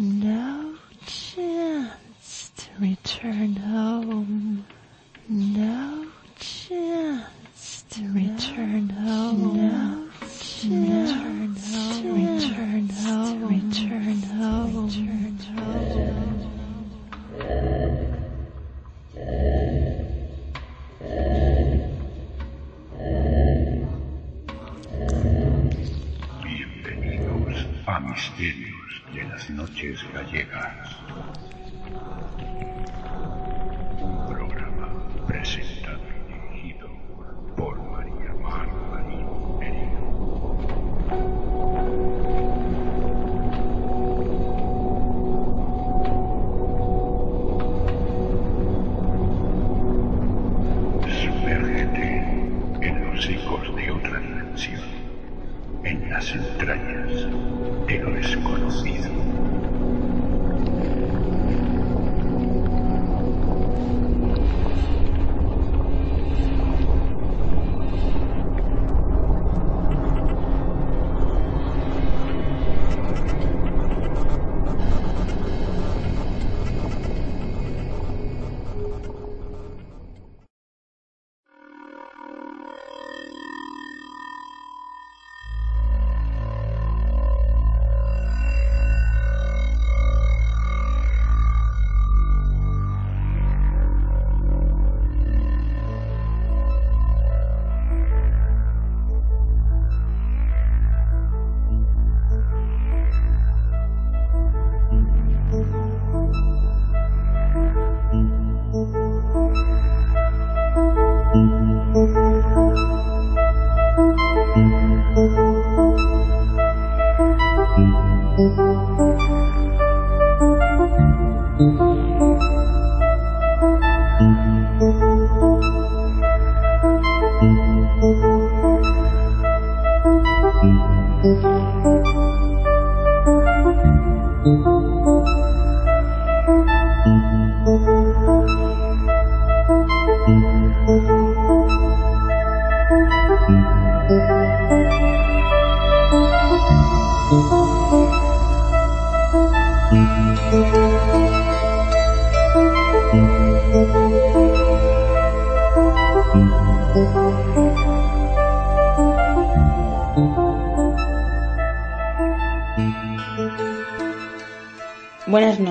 No chance to return las Noches Gallegas. Un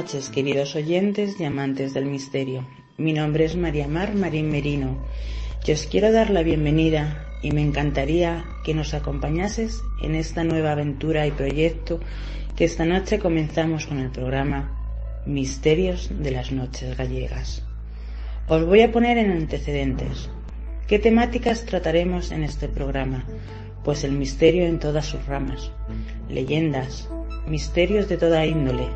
noches, queridos oyentes y amantes del misterio. Mi nombre es María Mar Marín Merino y os quiero dar la bienvenida y me encantaría que nos acompañases en esta nueva aventura y proyecto que esta noche comenzamos con el programa Misterios de las Noches Gallegas. Os voy a poner en antecedentes. ¿Qué temáticas trataremos en este programa? Pues el misterio en todas sus ramas, leyendas, misterios de toda índole,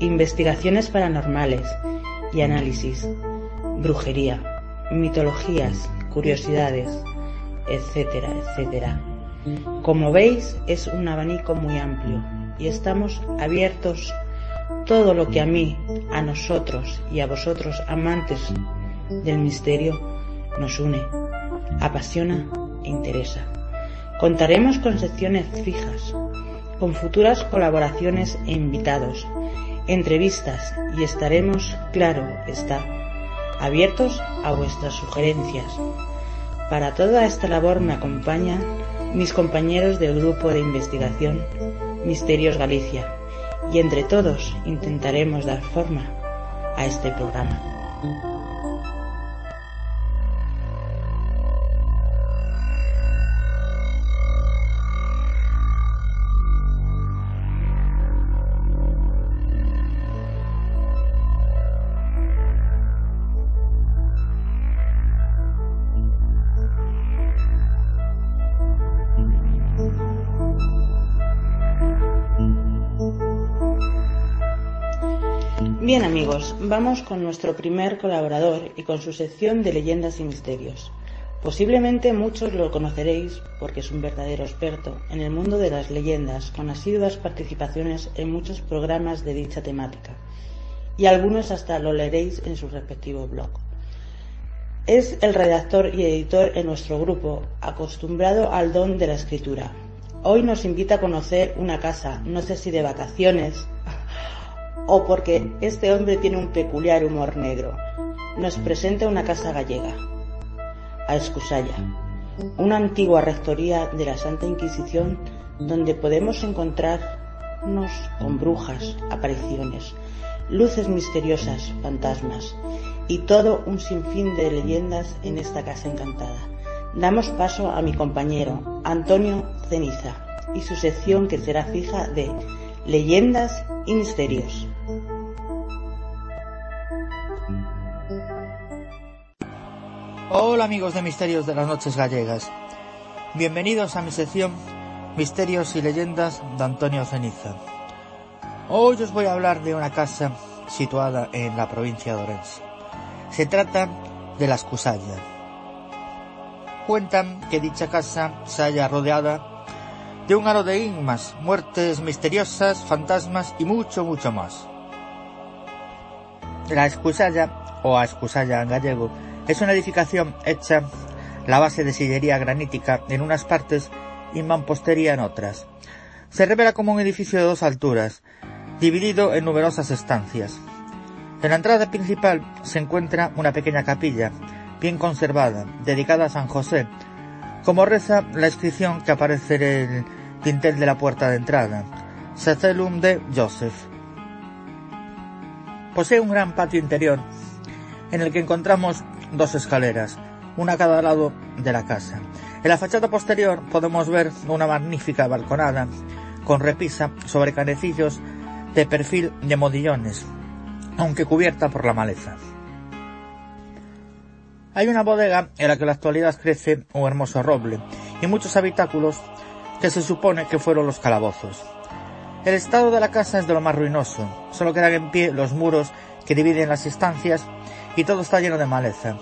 investigaciones paranormales y análisis, brujería, mitologías, curiosidades, etcétera, etcétera. Como veis, es un abanico muy amplio y estamos abiertos todo lo que a mí, a nosotros y a vosotros amantes del misterio nos une, apasiona e interesa. Contaremos con secciones fijas, con futuras colaboraciones e invitados, entrevistas y estaremos, claro está, abiertos a vuestras sugerencias. Para toda esta labor me acompañan mis compañeros del grupo de investigación Misterios Galicia y entre todos intentaremos dar forma a este programa. Bien amigos, vamos con nuestro primer colaborador y con su sección de leyendas y misterios. Posiblemente muchos lo conoceréis porque es un verdadero experto en el mundo de las leyendas, con asiduas participaciones en muchos programas de dicha temática, y algunos hasta lo leeréis en su respectivo blog. Es el redactor y editor en nuestro grupo, acostumbrado al don de la escritura. Hoy nos invita a conocer una casa, no sé si de vacaciones o porque este hombre tiene un peculiar humor negro, nos presenta una casa gallega, a Escusalla, una antigua rectoría de la Santa Inquisición donde podemos encontrarnos con brujas, apariciones, luces misteriosas, fantasmas y todo un sinfín de leyendas en esta casa encantada. Damos paso a mi compañero Antonio Ceniza y su sección que será fija de leyendas y misterios. Hola amigos de Misterios de las Noches Gallegas. Bienvenidos a mi sección Misterios y Leyendas de Antonio Ceniza. Hoy os voy a hablar de una casa situada en la provincia de Orense. Se trata de la Escusalla. Cuentan que dicha casa se halla rodeada de un aro de inmas, muertes misteriosas, fantasmas y mucho, mucho más. La Escusalla, o a Escusalla en gallego, es una edificación hecha la base de sillería granítica en unas partes y mampostería en otras. Se revela como un edificio de dos alturas, dividido en numerosas estancias. En la entrada principal se encuentra una pequeña capilla, bien conservada, dedicada a San José, como reza la inscripción que aparece en el dintel de la puerta de entrada, Sacelum de Joseph. Posee un gran patio interior, en el que encontramos dos escaleras, una a cada lado de la casa. En la fachada posterior podemos ver una magnífica balconada con repisa sobre canecillos de perfil de modillones, aunque cubierta por la maleza. Hay una bodega en la que en la actualidad crece un hermoso roble y muchos habitáculos que se supone que fueron los calabozos. El estado de la casa es de lo más ruinoso, solo quedan en pie los muros que dividen las estancias y todo está lleno de maleza.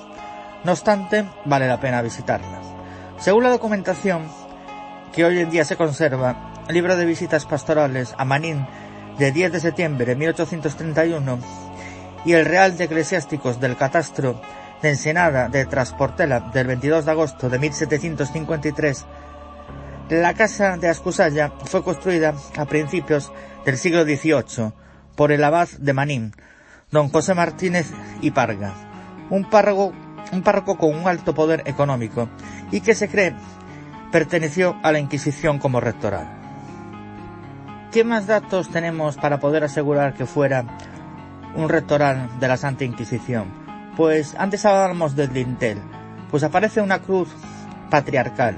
No obstante, vale la pena visitarla. Según la documentación que hoy en día se conserva, el libro de visitas pastorales a Manín de 10 de septiembre de 1831 y el Real de Eclesiásticos del Catastro de Ensenada de Transportela del 22 de agosto de 1753, la casa de Ascusalla fue construida a principios del siglo XVIII por el abad de Manín, don José Martínez y Parga, un párroco, un párroco con un alto poder económico y que se cree perteneció a la Inquisición como rectoral. ¿Qué más datos tenemos para poder asegurar que fuera un rectoral de la Santa Inquisición? Pues antes hablábamos del dintel, pues aparece una cruz patriarcal.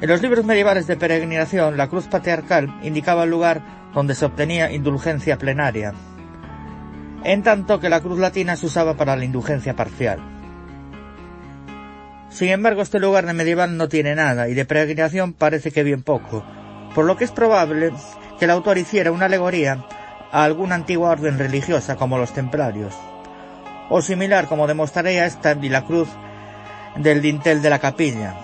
En los libros medievales de peregrinación, la cruz patriarcal indicaba el lugar donde se obtenía indulgencia plenaria, en tanto que la cruz latina se usaba para la indulgencia parcial. Sin embargo, este lugar de medieval no tiene nada y de peregrinación parece que bien poco, por lo que es probable que el autor hiciera una alegoría a alguna antigua orden religiosa como los templarios, o similar como demostraría esta y la cruz del dintel de la capilla.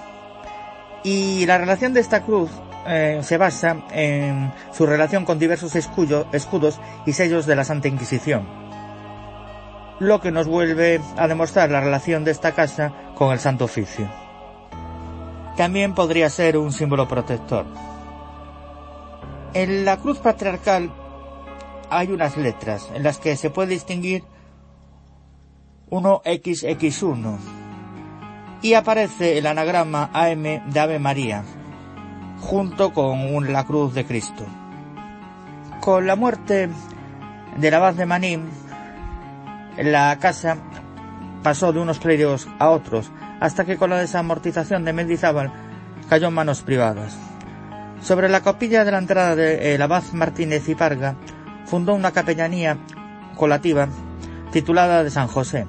Y la relación de esta cruz eh, se basa en su relación con diversos escudos y sellos de la Santa Inquisición, lo que nos vuelve a demostrar la relación de esta casa con el Santo Oficio. También podría ser un símbolo protector. En la cruz patriarcal hay unas letras en las que se puede distinguir uno XX1 y aparece el anagrama AM de Ave María junto con la cruz de Cristo. Con la muerte del abad de Manín, la casa pasó de unos clérigos a otros, hasta que con la desamortización de Mendizábal cayó en manos privadas. Sobre la capilla de la entrada de el abad Martínez y Parga fundó una capellanía colativa titulada de San José.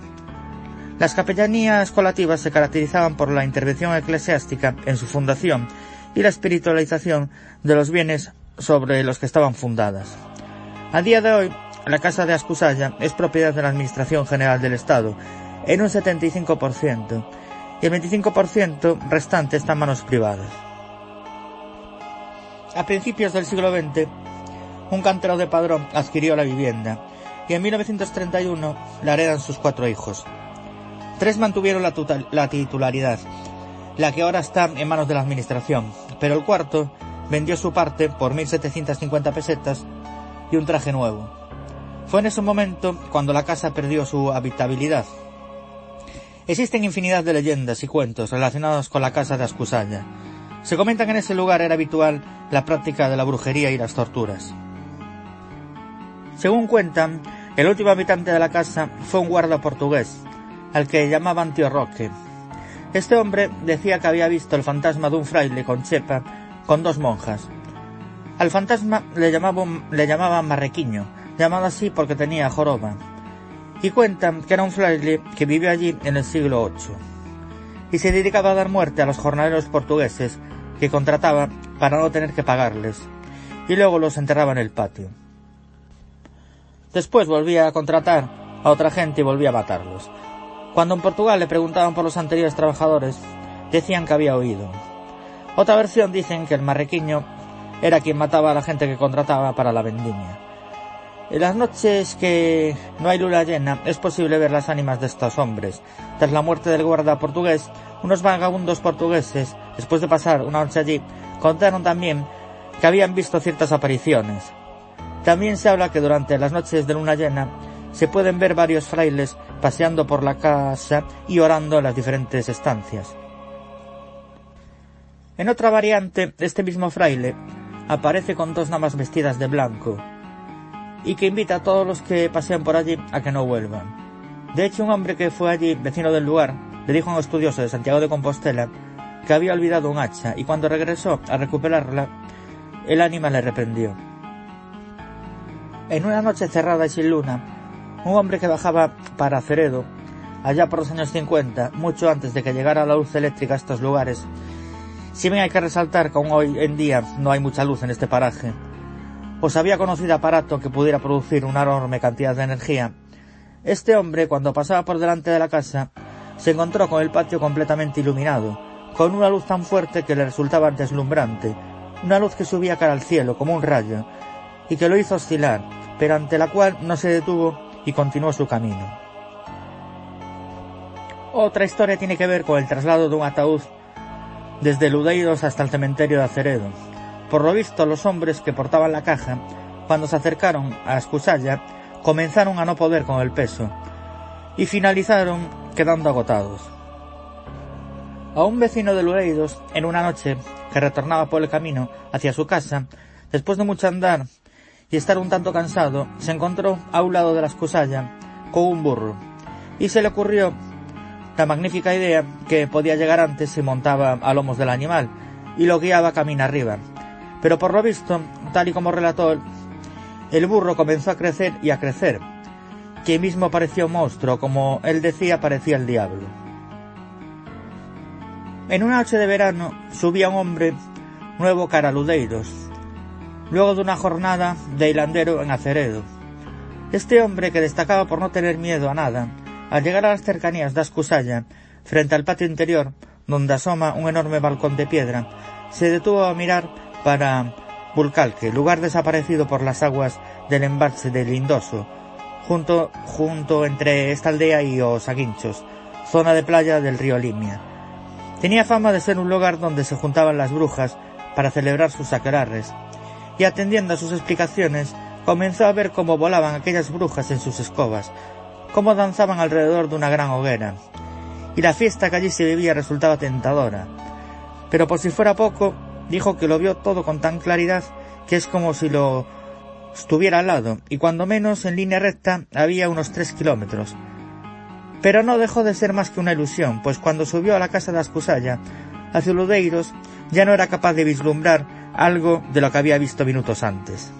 Las capellanías colativas se caracterizaban por la intervención eclesiástica en su fundación y la espiritualización de los bienes sobre los que estaban fundadas. A día de hoy, la Casa de Ascusalla es propiedad de la Administración General del Estado en un 75% y el 25% restante está en manos privadas. A principios del siglo XX, un cantero de Padrón adquirió la vivienda y en 1931 la heredan sus cuatro hijos. Tres mantuvieron la, la titularidad, la que ahora está en manos de la Administración, pero el cuarto vendió su parte por 1.750 pesetas y un traje nuevo. Fue en ese momento cuando la casa perdió su habitabilidad. Existen infinidad de leyendas y cuentos relacionados con la casa de Ascusalla. Se comenta que en ese lugar era habitual la práctica de la brujería y las torturas. Según cuentan, el último habitante de la casa fue un guarda portugués, al que llamaban Tío Roque. Este hombre decía que había visto el fantasma de un fraile con chepa con dos monjas. Al fantasma le llamaban Marrequiño, llamado así porque tenía joroba. Y cuentan que era un fraile que vivió allí en el siglo VIII. Y se dedicaba a dar muerte a los jornaleros portugueses que contrataba para no tener que pagarles. Y luego los enterraba en el patio. Después volvía a contratar a otra gente y volvía a matarlos. Cuando en Portugal le preguntaban por los anteriores trabajadores, decían que había oído. Otra versión dicen que el marrequiño era quien mataba a la gente que contrataba para la vendimia. En las noches que no hay luna llena es posible ver las ánimas de estos hombres. Tras la muerte del guarda portugués, unos vagabundos portugueses, después de pasar una noche allí, contaron también que habían visto ciertas apariciones. También se habla que durante las noches de luna llena se pueden ver varios frailes paseando por la casa y orando en las diferentes estancias. En otra variante, este mismo fraile aparece con dos namas vestidas de blanco y que invita a todos los que pasean por allí a que no vuelvan. De hecho, un hombre que fue allí, vecino del lugar, le dijo a un estudioso de Santiago de Compostela que había olvidado un hacha y cuando regresó a recuperarla, el ánima le reprendió. En una noche cerrada y sin luna, un hombre que bajaba para Ceredo, allá por los años 50, mucho antes de que llegara la luz eléctrica a estos lugares, si bien hay que resaltar que aún hoy en día no hay mucha luz en este paraje, os había conocido aparato que pudiera producir una enorme cantidad de energía, este hombre, cuando pasaba por delante de la casa, se encontró con el patio completamente iluminado, con una luz tan fuerte que le resultaba deslumbrante, una luz que subía cara al cielo como un rayo, y que lo hizo oscilar, pero ante la cual no se detuvo y continuó su camino. Otra historia tiene que ver con el traslado de un ataúd desde Ludeidos hasta el cementerio de Aceredo. Por lo visto, los hombres que portaban la caja, cuando se acercaron a Escusalla, comenzaron a no poder con el peso y finalizaron quedando agotados. A un vecino de Ludeidos, en una noche que retornaba por el camino hacia su casa, después de mucho andar y estar un tanto cansado, se encontró a un lado de la escusalla con un burro y se le ocurrió la magnífica idea que podía llegar antes si montaba a lomos del animal y lo guiaba camino arriba. Pero por lo visto, tal y como relató, el burro comenzó a crecer y a crecer, que mismo parecía un monstruo, como él decía parecía el diablo. En una noche de verano subía un hombre nuevo cara a Ludeiros, luego de una jornada de hilandero en Aceredo. Este hombre, que destacaba por no tener miedo a nada, al llegar a las cercanías de Ascusalla, frente al patio interior, donde asoma un enorme balcón de piedra, se detuvo a mirar para Bulcalque, lugar desaparecido por las aguas del embalse del Lindoso, junto, junto entre esta aldea y Osaguinchos, zona de playa del río Limia. Tenía fama de ser un lugar donde se juntaban las brujas para celebrar sus aquelarres, y atendiendo a sus explicaciones, comenzó a ver cómo volaban aquellas brujas en sus escobas, cómo danzaban alrededor de una gran hoguera, y la fiesta que allí se vivía resultaba tentadora. Pero por si fuera poco, dijo que lo vio todo con tan claridad que es como si lo estuviera al lado, y cuando menos en línea recta había unos tres kilómetros. Pero no dejó de ser más que una ilusión, pues cuando subió a la casa de Ascusalla, a Zuludeiros, ya no era capaz de vislumbrar algo de lo que había visto minutos antes.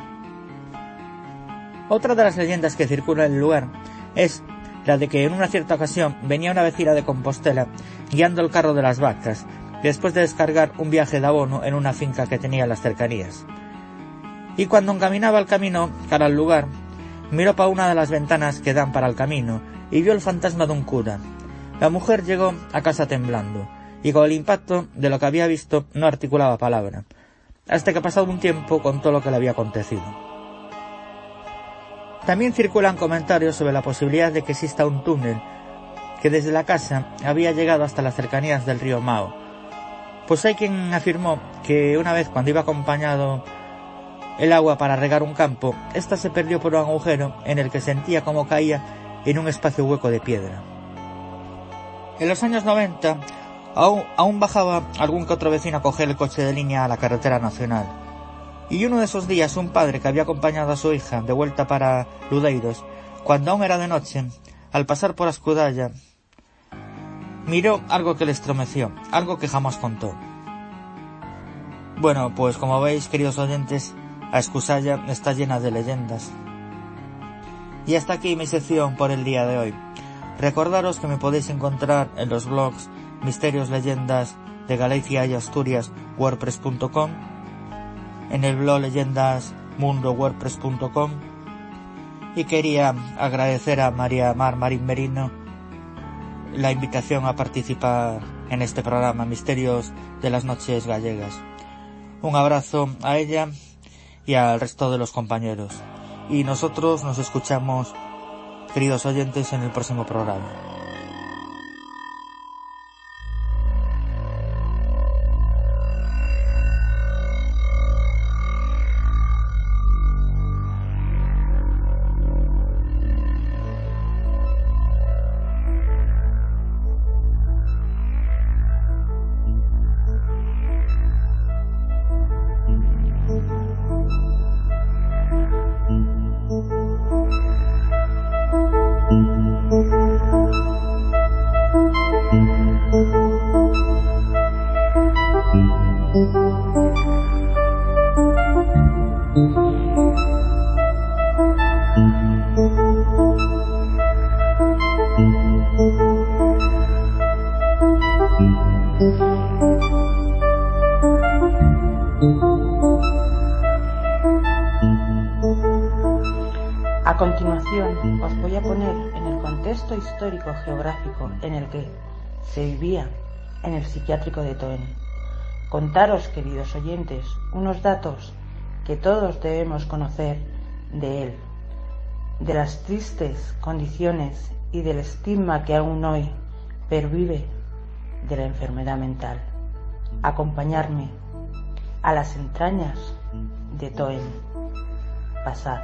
Otra de las leyendas que circula en el lugar es la de que en una cierta ocasión venía una vecina de Compostela guiando el carro de las vacas, después de descargar un viaje de abono en una finca que tenía en las cercanías. Y cuando encaminaba el camino cara al lugar, miró para una de las ventanas que dan para el camino y vio el fantasma de un cura. La mujer llegó a casa temblando, y con el impacto de lo que había visto no articulaba palabra, hasta que pasado un tiempo contó lo que le había acontecido. También circulan comentarios sobre la posibilidad de que exista un túnel que desde la casa había llegado hasta las cercanías del río Mao. Pues hay quien afirmó que una vez cuando iba acompañado el agua para regar un campo, ésta se perdió por un agujero en el que sentía como caía en un espacio hueco de piedra. En los años 90 aún, bajaba algún que otro vecino a coger el coche de línea a la carretera nacional. Y uno de esos días un padre que había acompañado a su hija de vuelta para Ludeiros, cuando aún era de noche, al pasar por Ascudalla, miró algo que le estremeció, algo que jamás contó. Bueno, pues como veis, queridos oyentes, a Escusalla está llena de leyendas. Y hasta aquí mi sección por el día de hoy. Recordaros que me podéis encontrar en los blogs Misterios Leyendas de Galicia y Asturias wordpress.com, en el blog Leyendas Mundo wordpress.com y quería agradecer a María Mar Marín Merino la invitación a participar en este programa Misterios de las Noches Gallegas. Un abrazo a ella y al resto de los compañeros. Y nosotros nos escuchamos, queridos oyentes, en el próximo programa. A continuación os voy a poner en el contexto histórico geográfico en el que se vivía en el psiquiátrico de Toen. Contaros, queridos oyentes, unos datos que todos debemos conocer de él, de las tristes condiciones y del estigma que aún hoy pervive de la enfermedad mental. Acompañarme a las entrañas de Toen. Pasad,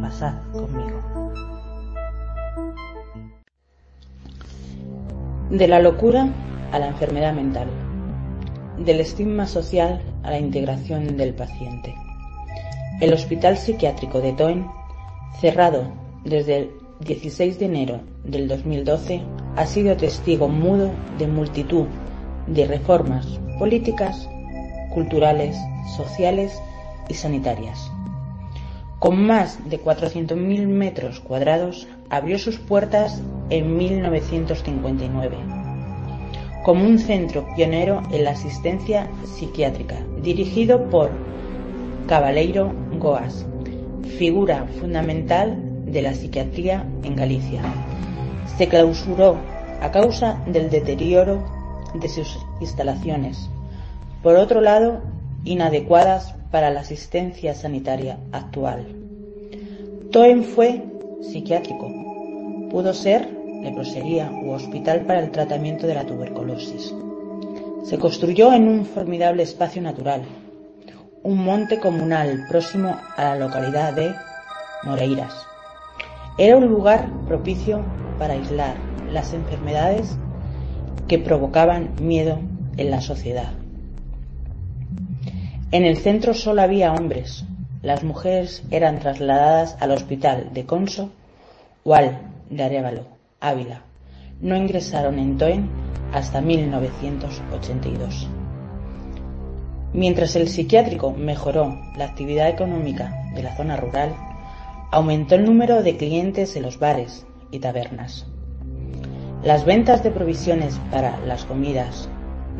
pasad conmigo. De la locura a la enfermedad mental. Del estigma social a la integración del paciente. El Hospital Psiquiátrico de Toen, cerrado desde el 16 de enero del 2012, ha sido testigo mudo de multitud de reformas políticas, culturales, sociales y sanitarias. Con más de 400.000 metros cuadrados, abrió sus puertas en 1959 como un centro pionero en la asistencia psiquiátrica, dirigido por Cabaleiro Goas, figura fundamental de la psiquiatría en Galicia. Se clausuró a causa del deterioro de sus instalaciones, por otro lado, inadecuadas para la asistencia sanitaria actual. Toen fue psiquiátrico, pudo ser leprosería u hospital para el tratamiento de la tuberculosis. Se construyó en un formidable espacio natural, un monte comunal próximo a la localidad de Moreiras. Era un lugar propicio para aislar las enfermedades que provocaban miedo en la sociedad. En el centro solo había hombres. Las mujeres eran trasladadas al hospital de Conso o al de Arevalo, Ávila. No ingresaron en Toen hasta 1982. Mientras el psiquiátrico mejoró la actividad económica de la zona rural, aumentó el número de clientes en los bares y tabernas. Las ventas de provisiones para las comidas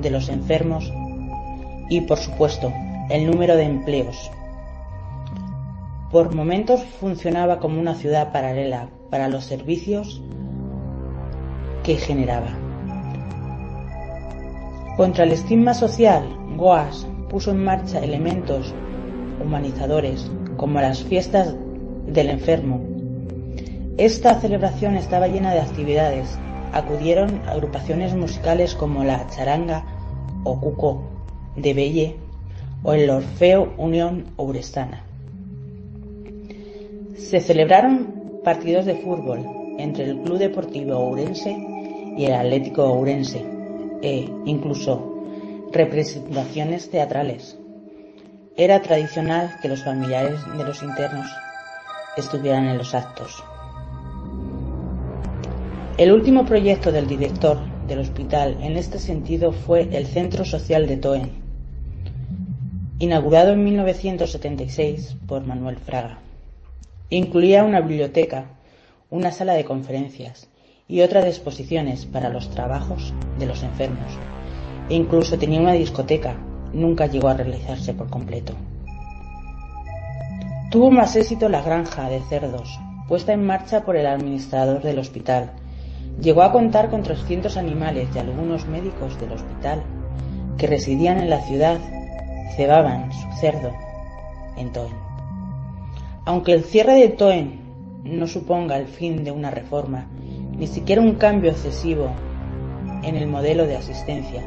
de los enfermos y, por supuesto, el número de empleos. Por momentos funcionaba como una ciudad paralela para los servicios que generaba. Contra el estigma social, Goas puso en marcha elementos humanizadores como las fiestas del enfermo. Esta celebración estaba llena de actividades. Acudieron agrupaciones musicales como la charanga o cuco de Belle o el Orfeo Unión Obrestana. Se celebraron partidos de fútbol entre el Club Deportivo Ourense y el Atlético Ourense e incluso representaciones teatrales. Era tradicional que los familiares de los internos estuvieran en los actos. El último proyecto del director del hospital en este sentido fue el Centro Social de Toen, inaugurado en 1976 por Manuel Fraga. Incluía una biblioteca, una sala de conferencias y otra de exposiciones para los trabajos de los enfermos. E incluso tenía una discoteca nunca llegó a realizarse por completo. Tuvo más éxito la granja de cerdos, puesta en marcha por el administrador del hospital. Llegó a contar con 300 animales y algunos médicos del hospital que residían en la ciudad cebaban su cerdo en Toen. Aunque el cierre de Toen no suponga el fin de una reforma, ni siquiera un cambio excesivo en el modelo de asistencia,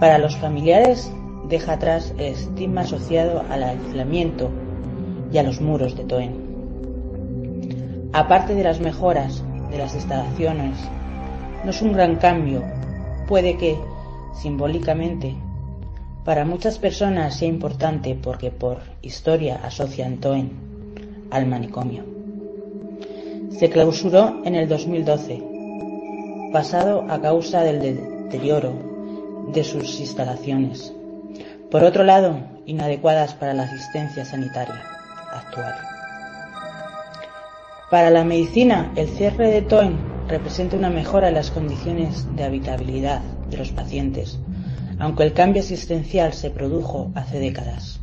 para los familiares deja atrás el estigma asociado al aislamiento y a los muros de Toen. Aparte de las mejoras de las instalaciones, no es un gran cambio, puede que, simbólicamente, para muchas personas sea importante porque por historia asocian Toen al manicomio. Se clausuró en el 2012, pasado a causa del deterioro de sus instalaciones. Por otro lado, inadecuadas para la asistencia sanitaria actual. Para la medicina, el cierre de Toen representa una mejora en las condiciones de habitabilidad de los pacientes, aunque el cambio asistencial se produjo hace décadas.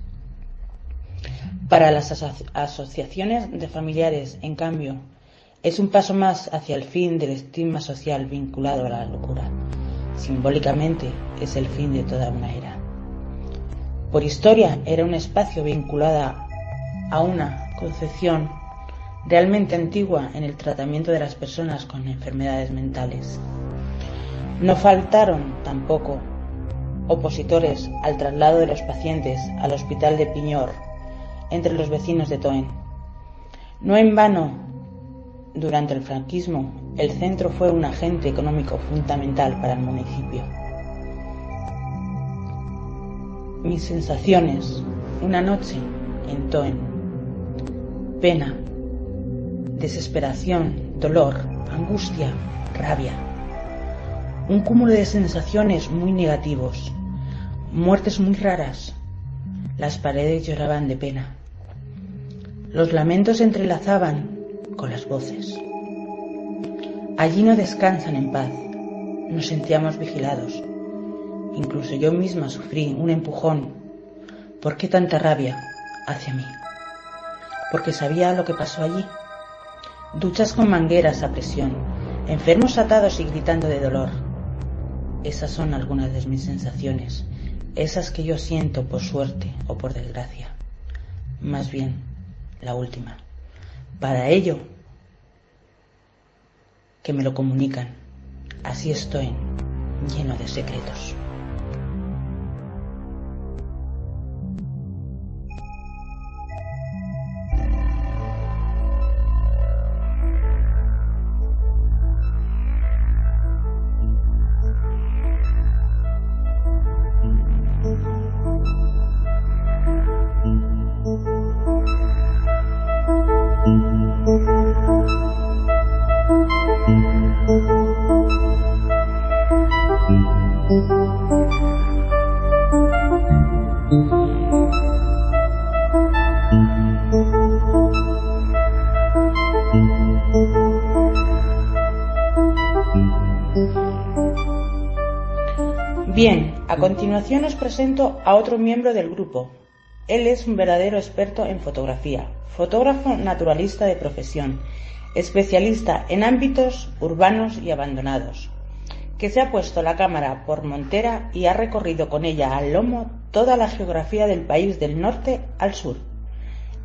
Para las asociaciones de familiares, en cambio, es un paso más hacia el fin del estigma social vinculado a la locura. Simbólicamente es el fin de toda una era. Por historia era un espacio vinculado a una concepción realmente antigua en el tratamiento de las personas con enfermedades mentales. No faltaron tampoco opositores al traslado de los pacientes al hospital de Piñor entre los vecinos de Toen. No en vano, durante el franquismo, el centro fue un agente económico fundamental para el municipio. Mis sensaciones, una noche en Toen. Pena, desesperación, dolor, angustia, rabia. Un cúmulo de sensaciones muy negativos. Muertes muy raras. Las paredes lloraban de pena. Los lamentos se entrelazaban con las voces. Allí no descansan en paz. Nos sentíamos vigilados. Incluso yo misma sufrí un empujón. ¿Por qué tanta rabia hacia mí? Porque sabía lo que pasó allí. Duchas con mangueras a presión, enfermos atados y gritando de dolor. Esas son algunas de mis sensaciones, esas que yo siento por suerte o por desgracia. Más bien, la última. Para ello, que me lo comunican. Así estoy, lleno de secretos. Continuación os presento a otro miembro del grupo. Él es un verdadero experto en fotografía, fotógrafo naturalista de profesión, especialista en ámbitos urbanos y abandonados, que se ha puesto la cámara por montera y ha recorrido con ella al lomo toda la geografía del país del norte al sur.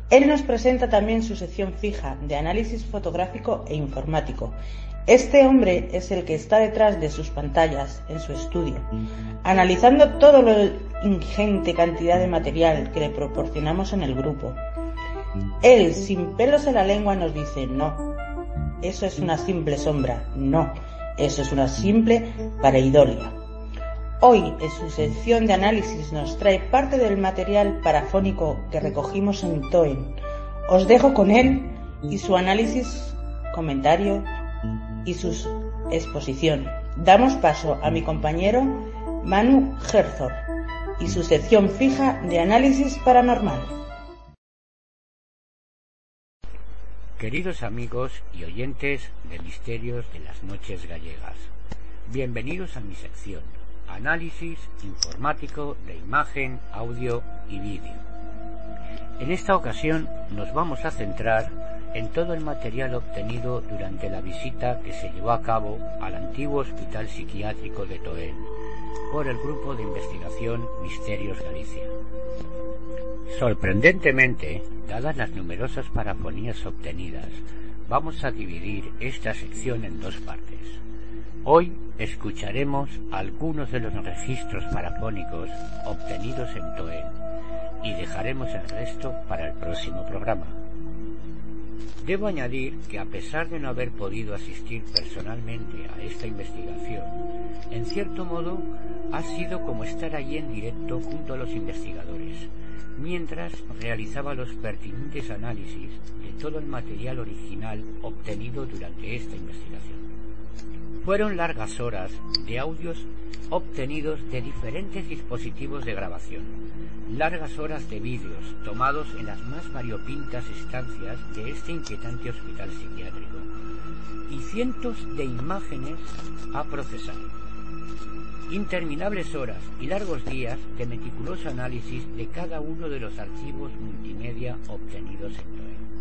Él nos presenta también su sección fija de análisis fotográfico e informático este hombre es el que está detrás de sus pantallas en su estudio, analizando todo la ingente cantidad de material que le proporcionamos en el grupo. Él, sin pelos en la lengua, nos dice, no, eso es una simple sombra, no, eso es una simple pareidolia. Hoy, en su sección de análisis, nos trae parte del material parafónico que recogimos en Toen. Os dejo con él y su análisis, comentario y su exposición. Damos paso a mi compañero Manu Herzog y su sección fija de análisis paranormal. Queridos amigos y oyentes de Misterios de las Noches Gallegas, bienvenidos a mi sección, análisis informático de imagen, audio y vídeo. En esta ocasión nos vamos a centrar en todo el material obtenido durante la visita que se llevó a cabo al antiguo Hospital Psiquiátrico de Toén por el Grupo de Investigación Misterios Galicia. Sorprendentemente, dadas las numerosas parafonías obtenidas, vamos a dividir esta sección en dos partes. Hoy escucharemos algunos de los registros parafónicos obtenidos en Toen y dejaremos el resto para el próximo programa. Debo añadir que a pesar de no haber podido asistir personalmente a esta investigación, en cierto modo ha sido como estar allí en directo junto a los investigadores, mientras realizaba los pertinentes análisis de todo el material original obtenido durante esta investigación. Fueron largas horas de audios obtenidos de diferentes dispositivos de grabación, largas horas de vídeos tomados en las más variopintas estancias de este inquietante hospital psiquiátrico y cientos de imágenes a procesar. Interminables horas y largos días de meticuloso análisis de cada uno de los archivos multimedia obtenidos en TOE.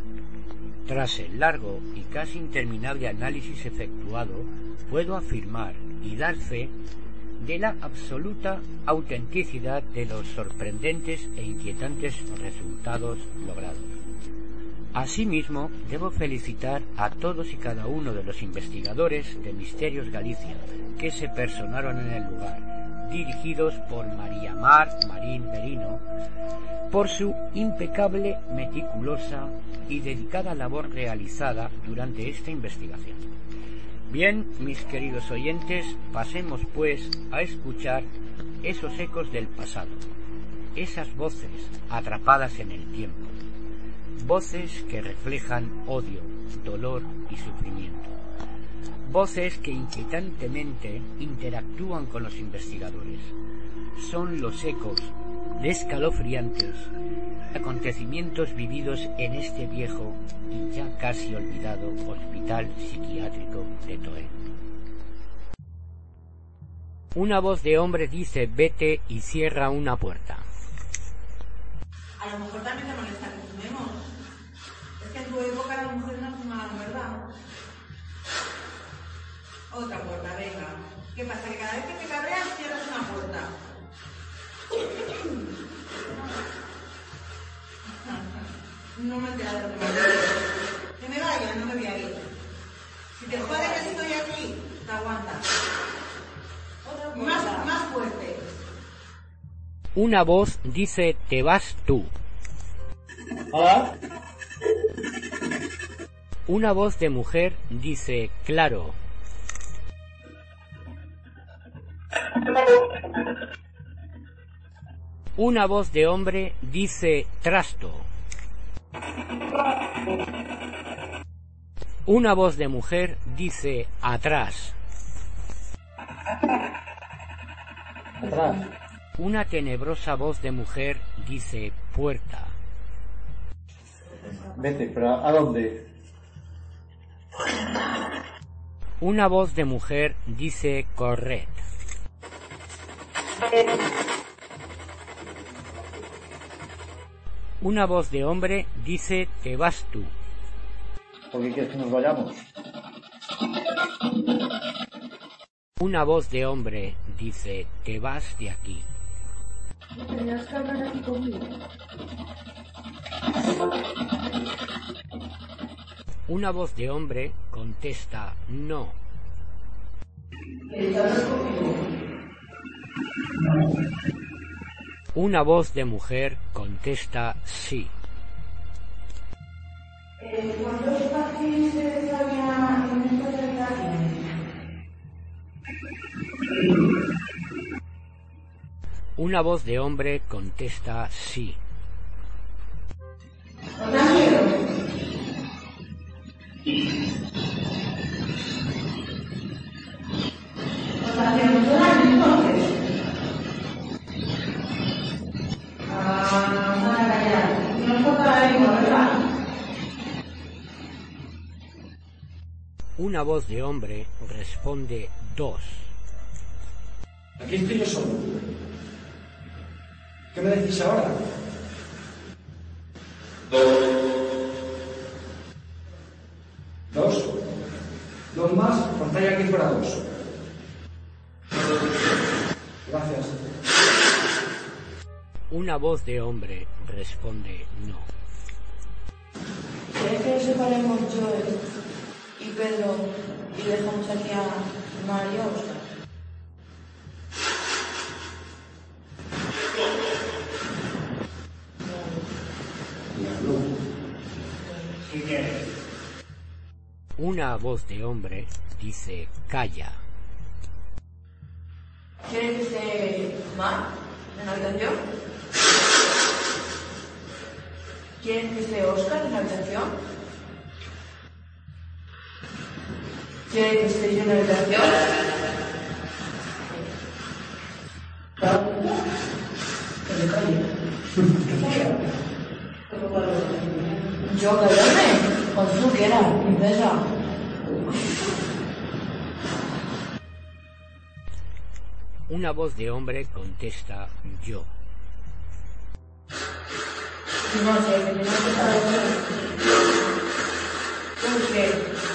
Tras el largo y casi interminable análisis efectuado, puedo afirmar y dar fe de la absoluta autenticidad de los sorprendentes e inquietantes resultados logrados. Asimismo, debo felicitar a todos y cada uno de los investigadores de Misterios Galicia que se personaron en el lugar, dirigidos por María Mar Marín Merino, por su impecable, meticulosa y dedicada labor realizada durante esta investigación. Bien, mis queridos oyentes, pasemos pues a escuchar esos ecos del pasado, esas voces atrapadas en el tiempo, voces que reflejan odio, dolor y sufrimiento, voces que inquietantemente interactúan con los investigadores. Son los ecos de escalofriantes acontecimientos vividos en este viejo y ya casi olvidado hospital psiquiátrico de Toé. Una voz de hombre dice vete y cierra una puerta. A lo mejor también No me enterado de que me vaya, no me voy a ir. Si te jode que estoy aquí, te aguantas. Más, más fuerte. Una voz dice te vas tú. Hola. Una voz de mujer dice claro. Una voz de hombre dice trasto. Una voz de mujer dice atrás. Atrás. Una tenebrosa voz de mujer dice puerta. Vete, pero ¿a dónde? Una voz de mujer dice corred. Una voz de hombre dice te vas tú. ¿Por qué quieres que nos vayamos? Una voz de hombre dice te vas de aquí. Tenías que hablar aquí conmigo. Una voz de hombre contesta no. Una voz de mujer contesta sí. Una voz de hombre contesta sí. ¿Os da miedo? ¿Os hacía mucho daño entonces? Ah, van a callar. No os toca la lengua, ¿verdad? Una voz de hombre responde dos. Aquí estoy yo solo. ¿Qué me decís ahora? Dos. Dos más, contáis aquí fuera dos. Gracias. Una voz de hombre responde no. ¿Quieres que separemos Joel y Pedro y dejamos aquí a María Oscar? Una voz de hombre dice calla. ¿Quieres que esté Mar en la habitación? ¿Quieres que esté Oscar en la habitación? ¿Quieres que esté yo en la habitación? Que se calle. Yo, callarme. Cuando tú quieras, princesa. Una voz de hombre contesta yo. No sé, que tenemos que aquí. Yo qué.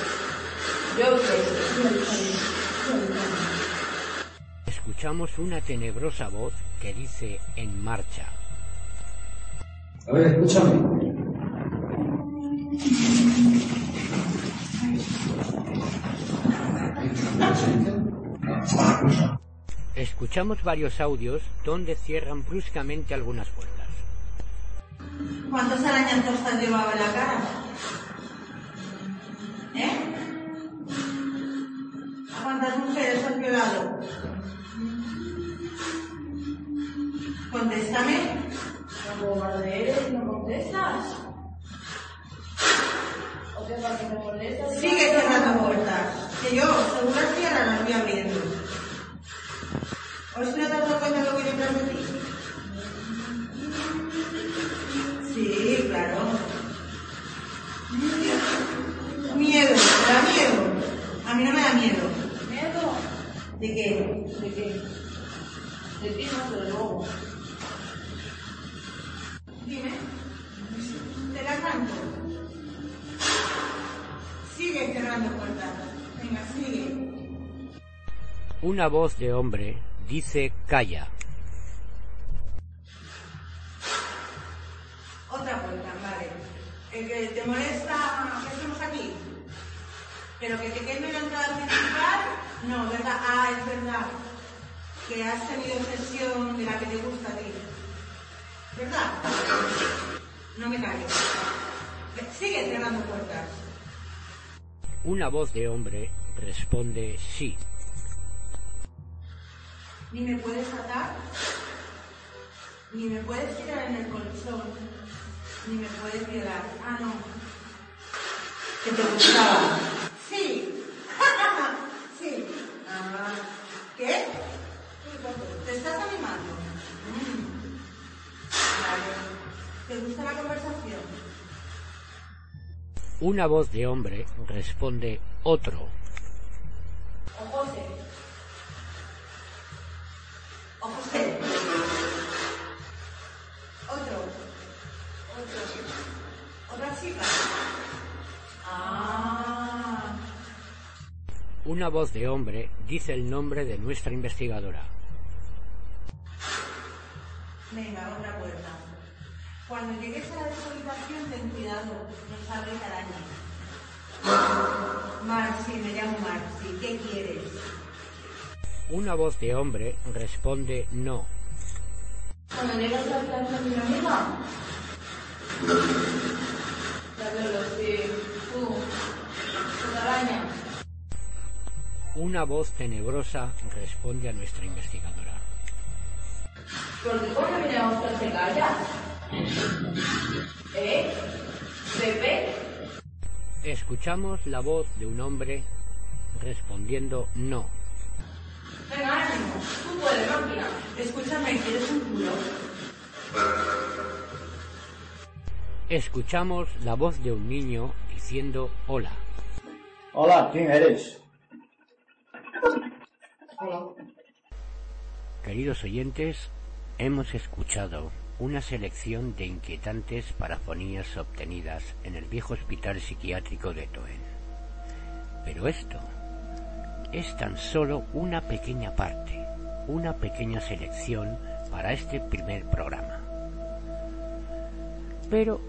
Escuchamos una tenebrosa voz que dice en marcha. A ver, escúchame. Escuchamos varios audios donde cierran bruscamente algunas puertas. ¿Cuántos arañazos te has llevado en la cara? ¿Eh? ¿A cuántas mujeres has violado? Contéstame. No bombardees, no contestas. ¿O qué pasa me molestas? Sigue cerrando puertas. Que yo, según las cierras, las voy abriendo. ¿O es que no te has dado cuenta de lo que de ti? Sí, claro. Miedo, ¿te da miedo? A mí no me da. ¿Miedo? ¿De qué? ¿De qué? De ti no, desde luego. Dime. Te la canto. Sigue cerrando puertas. Venga, sigue. Una voz de hombre dice calla. Otra puerta, vale. El que te molesta que estemos aquí. Pero que te queme la entrada principal, no, ¿verdad? Ah, es verdad. Que has tenido obsesión de la que te gusta a ti. ¿Verdad? No me calles. Sigue cerrando puertas. Una voz de hombre responde sí. Ni me puedes atar, ni me puedes tirar en el colchón, ni me puedes violar. Ah, no. Que te gustaba. Sí. sí. Ah. ¿Te estás animando? Mm. Vale. ¿Te gusta la conversación? Una voz de hombre responde otro. O José. O José. Una voz de hombre dice el nombre de nuestra investigadora. Venga, otra puerta. Cuando llegues a la deshabitación, ten cuidado, no salgas arañas. Mar, sí, me llamo Mar, sí, ¿qué quieres? Una voz de hombre responde no. Cuando llegas a la clase de mi amiga, ya veo los pies una voz tenebrosa responde a nuestra investigadora. ¿Por qué cuando viene a usted se calla? ¿Eh? ¿Pepe? Escuchamos la voz de un hombre respondiendo no. Venga, ánimo. Tú puedes, máquina. Escúchame, ¿quieres un culo? Escuchamos la voz de un niño diciendo hola. Hola, ¿quién eres? Queridos oyentes, hemos escuchado una selección de inquietantes parafonías obtenidas en el viejo hospital psiquiátrico de Toen. Pero esto es tan solo una pequeña parte, una pequeña selección para este primer programa. Pero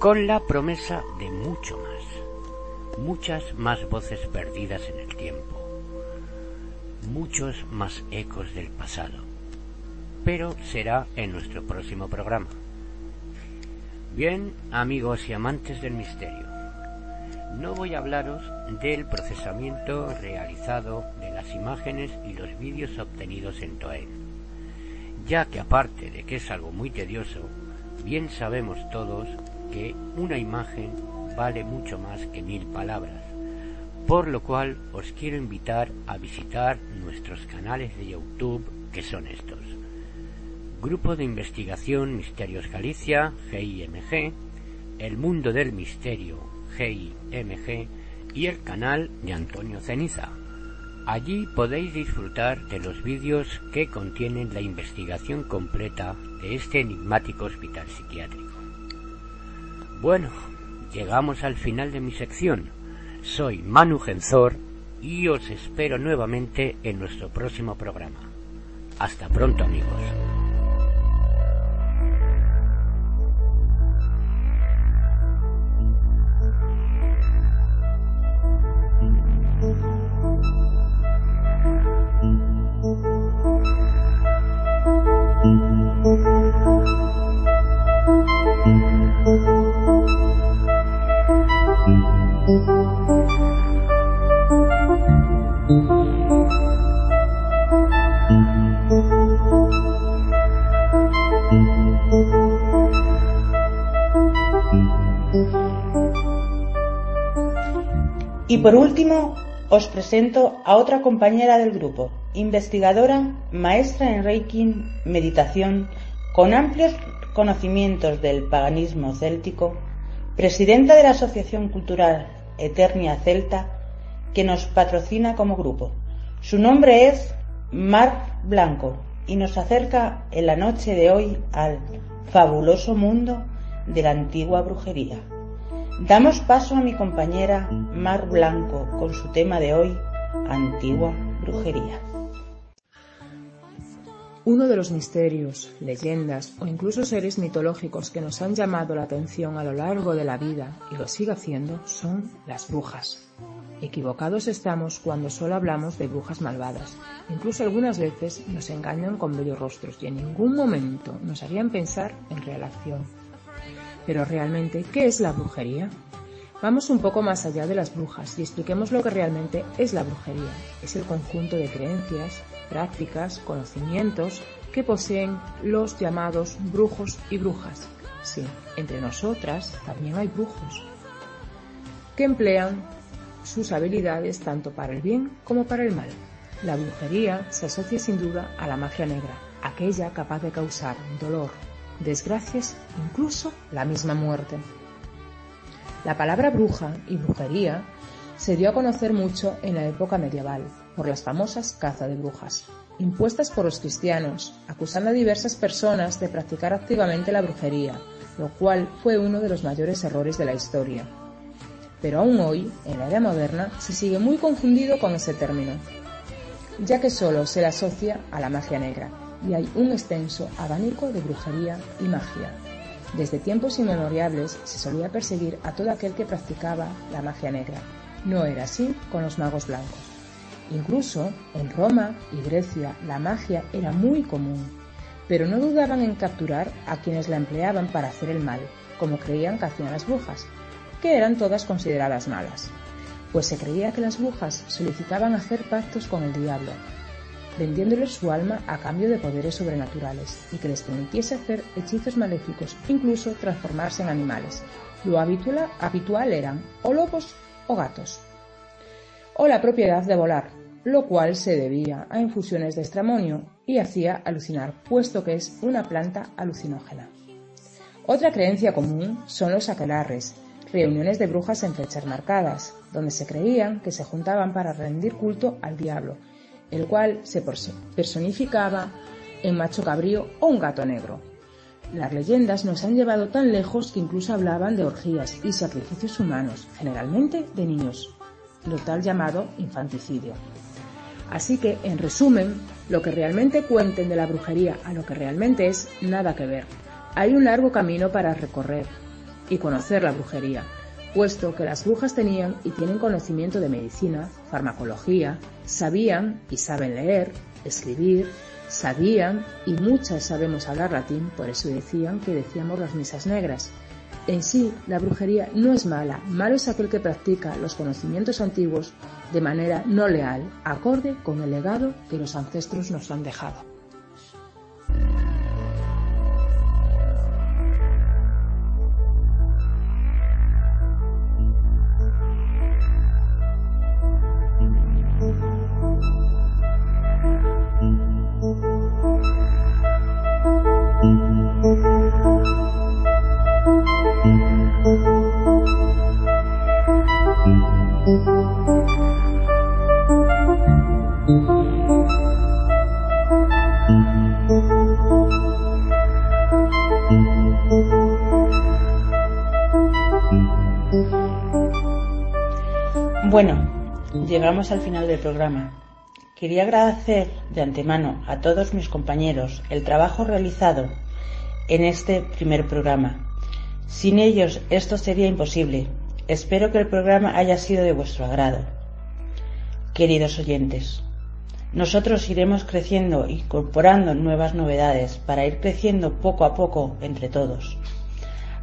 con la promesa de mucho más, muchas más voces perdidas en el tiempo, muchos más ecos del pasado. Pero será en nuestro próximo programa. Bien, amigos y amantes del misterio, no voy a hablaros del procesamiento realizado de las imágenes y los vídeos obtenidos en Toen, ya que aparte de que es algo muy tedioso, bien sabemos todos que una imagen vale mucho más que mil palabras, por lo cual os quiero invitar a visitar nuestros canales de YouTube que son estos. Grupo de Investigación Misterios Galicia, GIMG, El Mundo del Misterio, GIMG, y el canal de Antonio Ceniza. Allí podéis disfrutar de los vídeos que contienen la investigación completa de este enigmático hospital psiquiátrico. Bueno, llegamos al final de mi sección. Soy Manu Genzor y os espero nuevamente en nuestro próximo programa. Hasta pronto amigos. Y por último, os presento a otra compañera del grupo, investigadora, maestra en Reiki, meditación, con amplios conocimientos del paganismo céltico, presidenta de la Asociación Cultural Eternia Celta, que nos patrocina como grupo. Su nombre es Mar Blanco y nos acerca en la noche de hoy al fabuloso mundo de la antigua brujería. Damos paso a mi compañera Mar Blanco con su tema de hoy, antigua brujería. Uno de los misterios, leyendas o incluso seres mitológicos que nos han llamado la atención a lo largo de la vida y lo sigue haciendo son las brujas. Equivocados estamos cuando solo hablamos de brujas malvadas. Incluso algunas veces nos engañan con bellos rostros y en ningún momento nos harían pensar en relación. Pero realmente, ¿qué es la brujería? Vamos un poco más allá de las brujas y expliquemos lo que realmente es la brujería. Es el conjunto de creencias, prácticas, conocimientos que poseen los llamados brujos y brujas. Sí, entre nosotras también hay brujos que emplean sus habilidades tanto para el bien como para el mal. La brujería se asocia sin duda a la magia negra, aquella capaz de causar dolor, desgracias, incluso la misma muerte. La palabra bruja y brujería se dio a conocer mucho en la época medieval por las famosas caza de brujas, impuestas por los cristianos, acusando a diversas personas de practicar activamente la brujería, lo cual fue uno de los mayores errores de la historia. Pero aún hoy, en la era moderna, se sigue muy confundido con ese término, ya que solo se le asocia a la magia negra, y hay un extenso abanico de brujería y magia. Desde tiempos inmemoriales se solía perseguir a todo aquel que practicaba la magia negra. No era así con los magos blancos. Incluso en Roma y Grecia la magia era muy común, pero no dudaban en capturar a quienes la empleaban para hacer el mal, como creían que hacían las brujas, que eran todas consideradas malas. pues se creía que las brujas solicitaban hacer pactos con el diablo, vendiéndoles su alma a cambio de poderes sobrenaturales y que les permitiese hacer hechizos maléficos, incluso transformarse en animales. Lo habitual, eran o lobos o gatos, o la propiedad de volar, lo cual se debía a infusiones de estramonio y hacía alucinar, puesto que es una planta alucinógena. Otra creencia común son los aquelarres, reuniones de brujas en fechas marcadas, donde se creían que se juntaban para rendir culto al diablo, el cual se personificaba en macho cabrío o un gato negro. Las leyendas nos han llevado tan lejos que incluso hablaban de orgías y sacrificios humanos, generalmente de niños, lo tal llamado infanticidio. Así que, en resumen, lo que realmente cuenten de la brujería a lo que realmente es, nada que ver. Hay un largo camino para recorrer y conocer la brujería, puesto que las brujas tenían y tienen conocimiento de medicina, farmacología, sabían y saben leer, escribir, sabían y muchas sabemos hablar latín, por eso decían que decíamos las misas negras. En sí, la brujería no es mala, malo es aquel que practica los conocimientos antiguos de manera no leal, acorde con el legado que los ancestros nos han dejado. Bueno, llegamos al final del programa. Quería agradecer de antemano a todos mis compañeros el trabajo realizado en este primer programa. Sin ellos esto sería imposible. Espero que el programa haya sido de vuestro agrado. Queridos oyentes, nosotros iremos creciendo, incorporando nuevas novedades para ir creciendo poco a poco entre todos.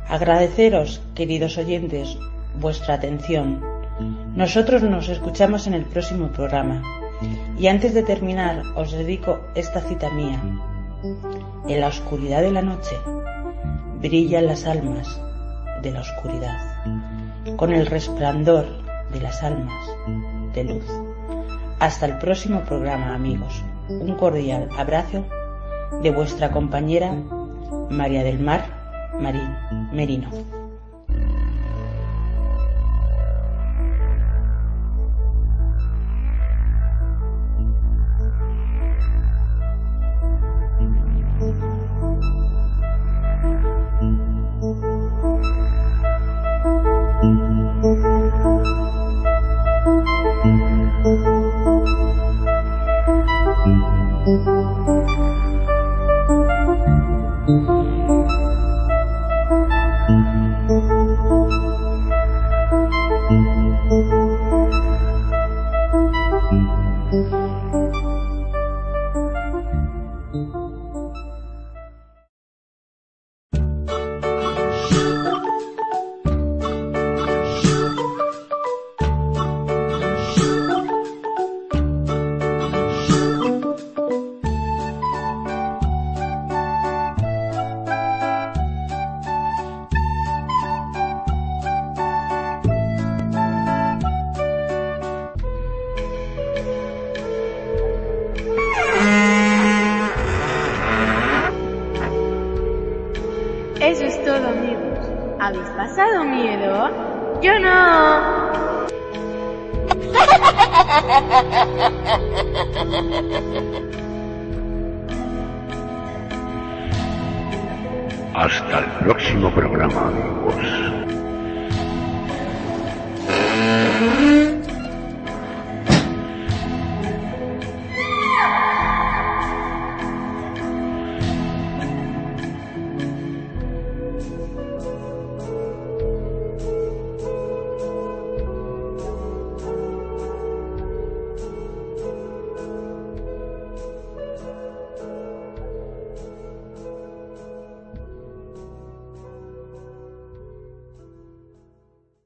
Agradeceros, queridos oyentes, vuestra atención nosotros nos escuchamos en el próximo programa. Y antes de terminar, os dedico esta cita mía. En la oscuridad de la noche brillan las almas de la oscuridad, con el resplandor de las almas de luz. Hasta el próximo programa, amigos. Un cordial abrazo de vuestra compañera María del Mar Marín Merino. Hasta